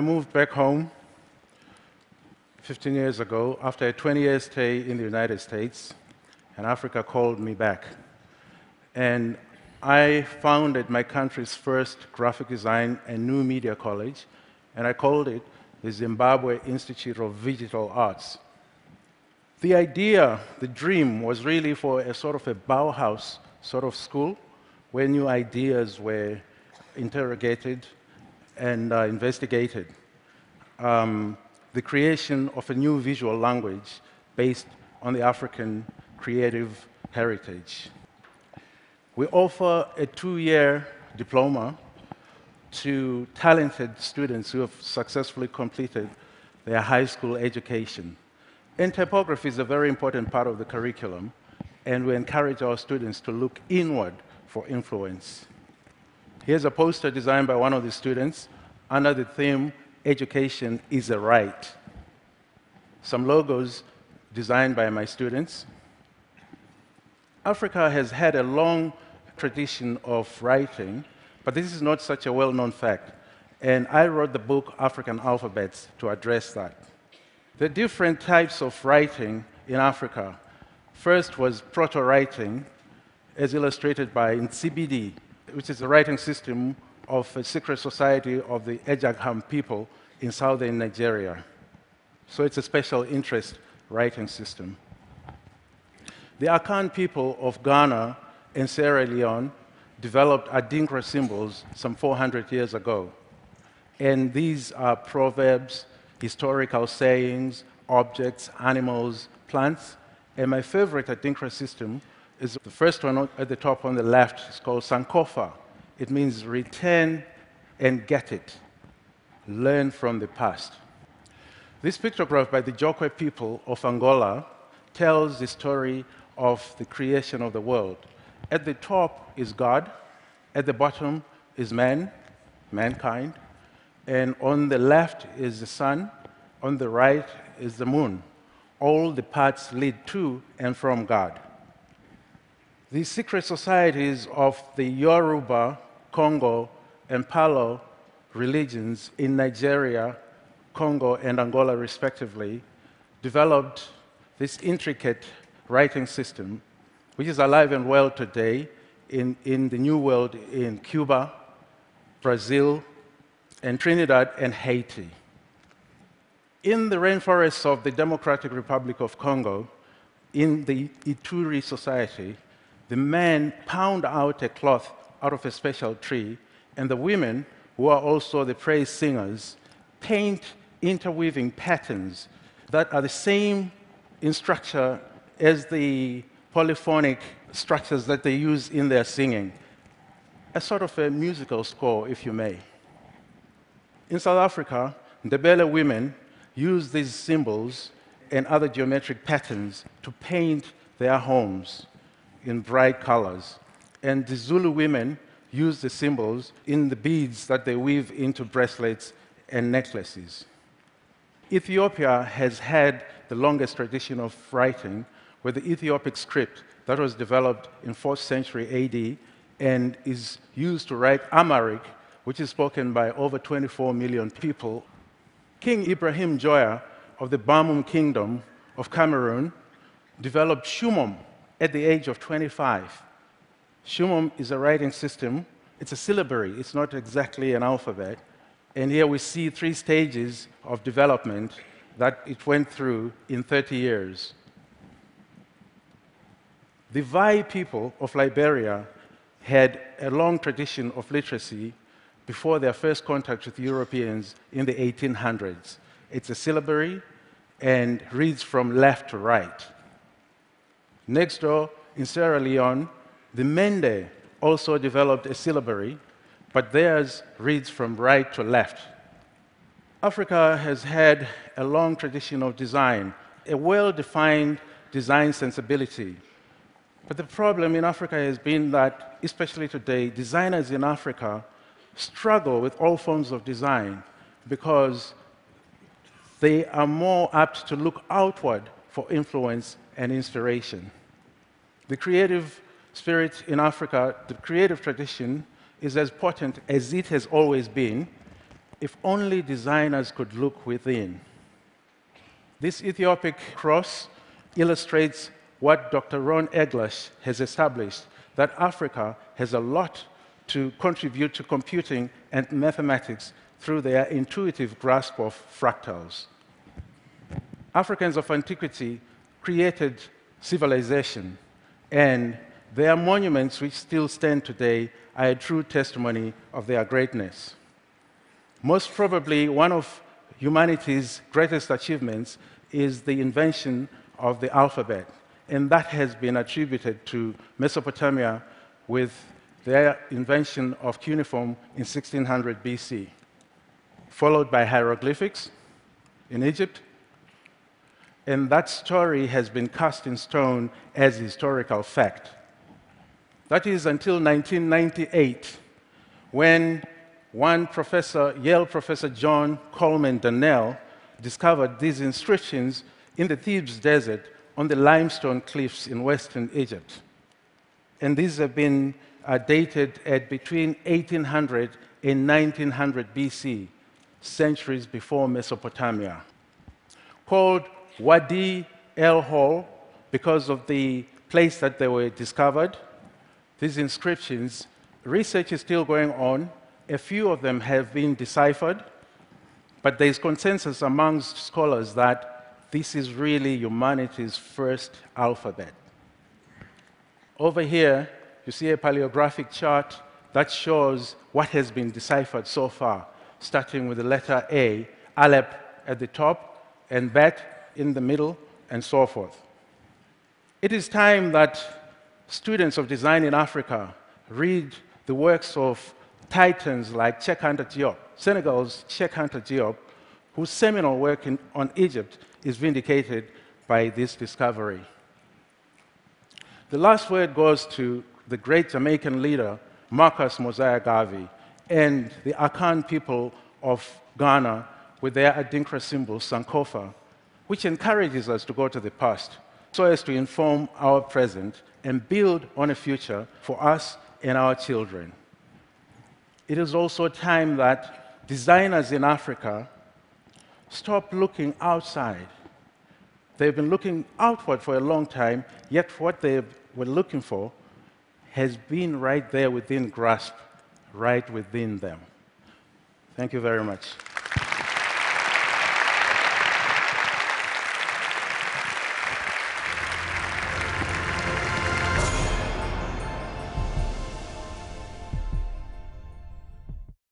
I moved back home 15 years ago after a 20 year stay in the United States, and Africa called me back. And I founded my country's first graphic design and new media college, and I called it the Zimbabwe Institute of Digital Arts. The idea, the dream, was really for a sort of a Bauhaus sort of school where new ideas were interrogated and uh, investigated. Um, the creation of a new visual language based on the African creative heritage. We offer a two-year diploma to talented students who have successfully completed their high school education. And typography is a very important part of the curriculum, and we encourage our students to look inward for influence. Here's a poster designed by one of the students under the theme, Education is a Right. Some logos designed by my students. Africa has had a long tradition of writing, but this is not such a well-known fact. And I wrote the book African Alphabets to address that. The different types of writing in Africa. First was proto-writing, as illustrated by Nsibidi, which is the writing system of a secret society of the Ejagham people in southern Nigeria. So it's a special interest writing system. The Akan people of Ghana and Sierra Leone developed Adinkra symbols some 400 years ago. And these are proverbs, historical sayings, objects, animals, plants. And my favorite Adinkra system is the first one at the top on the left. It's called Sankofa. It means return and get it. Learn from the past. This pictograph by the Chokwe people of Angola tells the story of the creation of the world. At the top is God, at the bottom is man, mankind, and on the left is the sun, on the right is the moon. All the paths lead to and from God. The secret societies of the Yoruba, Congo, and Palo religions in Nigeria, Congo, and Angola, respectively, developed this intricate writing system, which is alive and well today in, in the New World in Cuba, Brazil, and Trinidad and Haiti. In the rainforests of the Democratic Republic of Congo, in the Ituri society, the men pound out a cloth out of a special tree, and the women, who are also the praise singers, paint interweaving patterns that are the same in structure as the polyphonic structures that they use in their singing. A sort of a musical score, if you may. In South Africa, the Ndebele women use these symbols and other geometric patterns to paint their homes in bright colors. And the Zulu women use the symbols in the beads that they weave into bracelets and necklaces. Ethiopia has had the longest tradition of writing, with the Ethiopic script that was developed in 4th century AD and is used to write Amharic, which is spoken by over 24 million people. King Ibrahim Njoya of the Bamum Kingdom of Cameroon developed Shumum at the age of 25. Shumum is a writing system. It's a syllabary. It's not exactly an alphabet. And here we see three stages of development that it went through in 30 years. The Vai people of Liberia had a long tradition of literacy before their first contact with Europeans in the 1800s. It's a syllabary and reads from left to right. Next door, in Sierra Leone, the Mende also developed a syllabary, but theirs reads from right to left. Africa has had a long tradition of design, a well-defined design sensibility. But the problem in Africa has been that, especially today, designers in Africa struggle with all forms of design because they are more apt to look outward for influence and inspiration. The creative spirit in Africa, the creative tradition, is as potent as it has always been, if only designers could look within. This Ethiopic cross illustrates what Dr. Ron Eglash has established that Africa has a lot to contribute to computing and mathematics through their intuitive grasp of fractals. Africans of antiquity created civilization, and their monuments, which still stand today, are a true testimony of their greatness. Most probably, one of humanity's greatest achievements is the invention of the alphabet, and that has been attributed to Mesopotamia with their invention of cuneiform in 1600 BC, followed by hieroglyphics in Egypt. And that story has been cast in stone as historical fact. That is until 1998, when one professor, Yale professor John Coleman Darnell, discovered these inscriptions in the Thebes desert on the limestone cliffs in western Egypt. And these have been uh, dated at between 1800 and 1900 BC, centuries before Mesopotamia. Called Wadi el Hol because of the place that they were discovered. These inscriptions, research is still going on, a few of them have been deciphered, but there's consensus amongst scholars that this is really humanity's first alphabet. Over here, you see a paleographic chart that shows what has been deciphered so far, starting with the letter A, Aleph at the top, and Bet in the middle, and so forth. It is time that students of design in Africa read the works of titans like Cheikh Anta Diop, Senegal's Cheikh Anta Diop, whose seminal work in, on Egypt is vindicated by this discovery. The last word goes to the great Jamaican leader, Marcus Mosiah Garvey, and the Akan people of Ghana with their Adinkra symbol, Sankofa, which encourages us to go to the past so as to inform our present and build on a future for us and our children it is also time that designers in Africa stop looking outside. They've been looking outward for a long time, yet what they were looking for has been right there within grasp, right within them. Thank you very much.